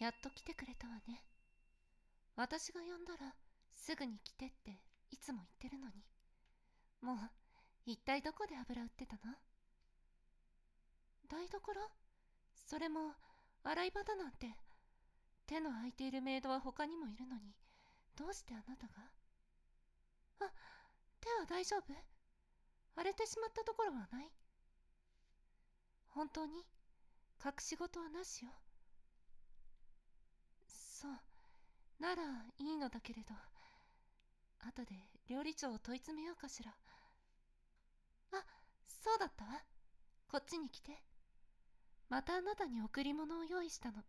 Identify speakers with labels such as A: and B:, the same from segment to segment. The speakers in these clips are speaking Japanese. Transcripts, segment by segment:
A: やっと来てくれたわね。私が呼んだらすぐに来てっていつも言ってるのに。もう、一体どこで油売ってたの？台所？それも、洗い場だなんて。手の空いているメイドは他にもいるのに、どうしてあなたが？あ、手は大丈夫？荒れてしまったところはない？本当に？隠し事はなしよ。そう。ならいいのだけれど、後で料理長を問い詰めようかしら。あ、そうだった？わ。こっちに来て。またあなたに贈り物を用意したの。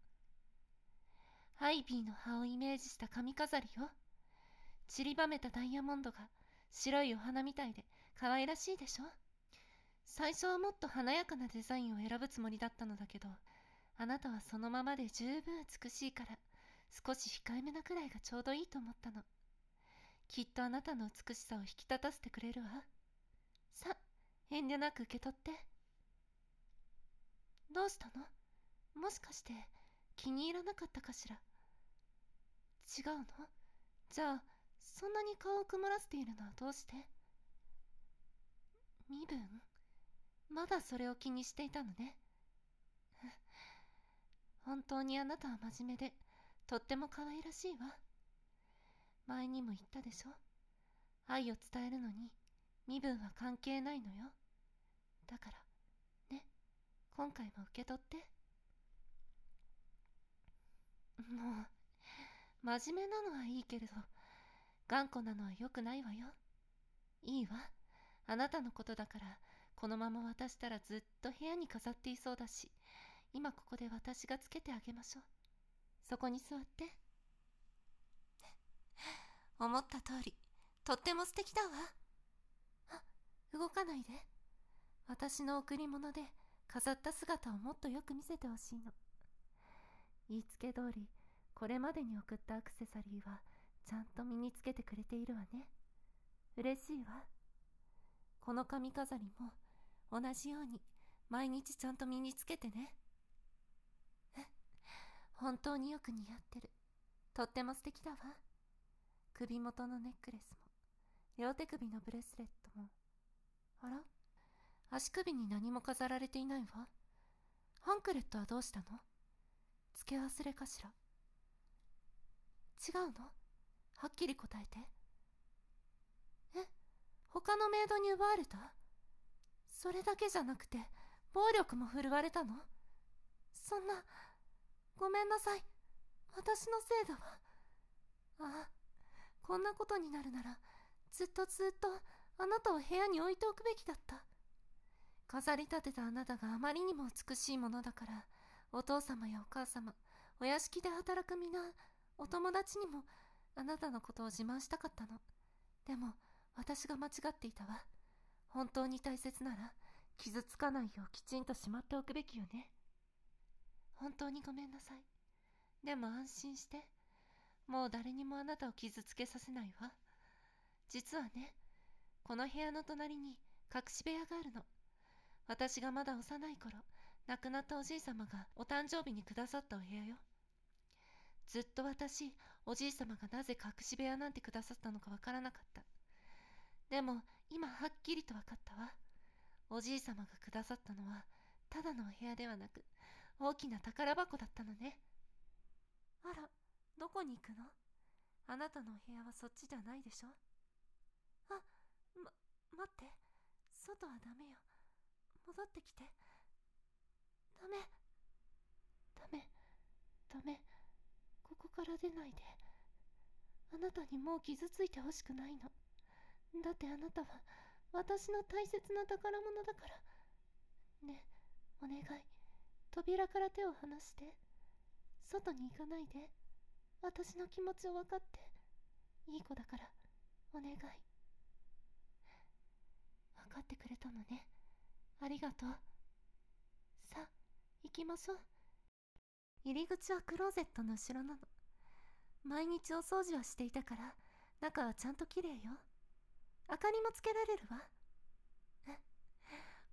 A: アイビーの葉をイメージした髪飾りよ。散りばめたダイヤモンドが白いお花みたいで可愛らしいでしょ？最初はもっと華やかなデザインを選ぶつもりだったのだけど、あなたはそのままで十分美しいから、少し控えめなくらいがちょうどいいと思ったの。きっとあなたの美しさを引き立たせてくれるわ。さ、遠慮なく受け取って。どうしたの？もしかして気に入らなかったかしら？違うの？じゃあ、そんなに顔を曇らせているのはどうして？身分？まだそれを気にしていたのね。本当にあなたは真面目で、とっても可愛らしいわ。前にも言ったでしょ愛を伝えるのに、身分は関係ないのよ。だから、ね、今回も受け取って。もう、真面目なのはいいけれど、頑固なのは良くないわよ。いいわ。あなたのことだから、このまま渡したらずっと部屋に飾っていそうだし、今ここで私がつけてあげましょう。そこに座って。思った通り、とっても素敵だわ。あ、動かないで。私の贈り物で飾った姿をもっとよく見せてほしいの。言いつけ通り、これまでに送ったアクセサリーはちゃんと身につけてくれているわね。嬉しいわ。この髪飾りも同じように毎日ちゃんと身につけてね。本当によく似合ってる。とっても素敵だわ。首元のネックレスも、両手首のブレスレットも。あら？足首に何も飾られていないわ。ハンクレットはどうしたの？付け忘れかしら違うの？はっきり答えて。え？他のメイドに奪われた？それだけじゃなくて、暴力も振るわれたの？そんな、ごめんなさい。私のせいだわ。ああ、こんなことになるなら、ずっとずっとあなたを部屋に置いておくべきだった。飾り立てたあなたがあまりにも美しいものだから、お父様やお母様、お屋敷で働く皆、お友達にもあなたのことを自慢したかったの。でも、私が間違っていたわ。本当に大切なら、傷つかないようきちんとしまっておくべきよね。本当にごめんなさい。でも安心して。もう誰にもあなたを傷つけさせないわ。実はね、この部屋の隣に隠し部屋があるの。私がまだ幼い頃、亡くなったおじい様がお誕生日にくださったお部屋よ。ずっと私、おじい様がなぜ隠し部屋なんてくださったのかわからなかった。でも、今はっきりとわかったわ。おじい様がくださったのは、ただのお部屋ではなく、大きな宝箱だったのね。あら、どこに行くの？あなたのお部屋はそっちじゃないでしょ？あ、ま、待って。外はダメよ。戻ってきて。ダメ。ダメ。ダメ。ここから出ないで。あなたにもう傷ついてほしくないの。だってあなたは私の大切な宝物だから。ねお願い。扉から手を離して。外に行かないで。私の気持ちを分かって。いい子だから、お願い。分かってくれたのね。ありがとう。さあ、行きましょう。入り口はクローゼットの後ろなの。毎日お掃除はしていたから、中はちゃんと綺麗よ。明かりもつけられるわ。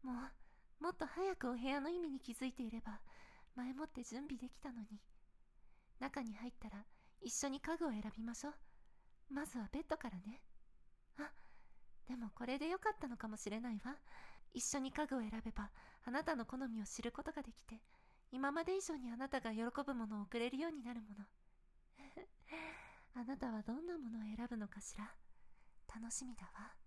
A: もう、もっと早くお部屋の意味に気づいていれば、前もって準備できたのに。中に入ったら一緒に家具を選びましょう。まずはベッドからね。あ、でもこれでよかったのかもしれないわ。一緒に家具を選べば、あなたの好みを知ることができて、今まで以上にあなたが喜ぶものを送れるようになるもの。あなたはどんなものを選ぶのかしら楽しみだわ。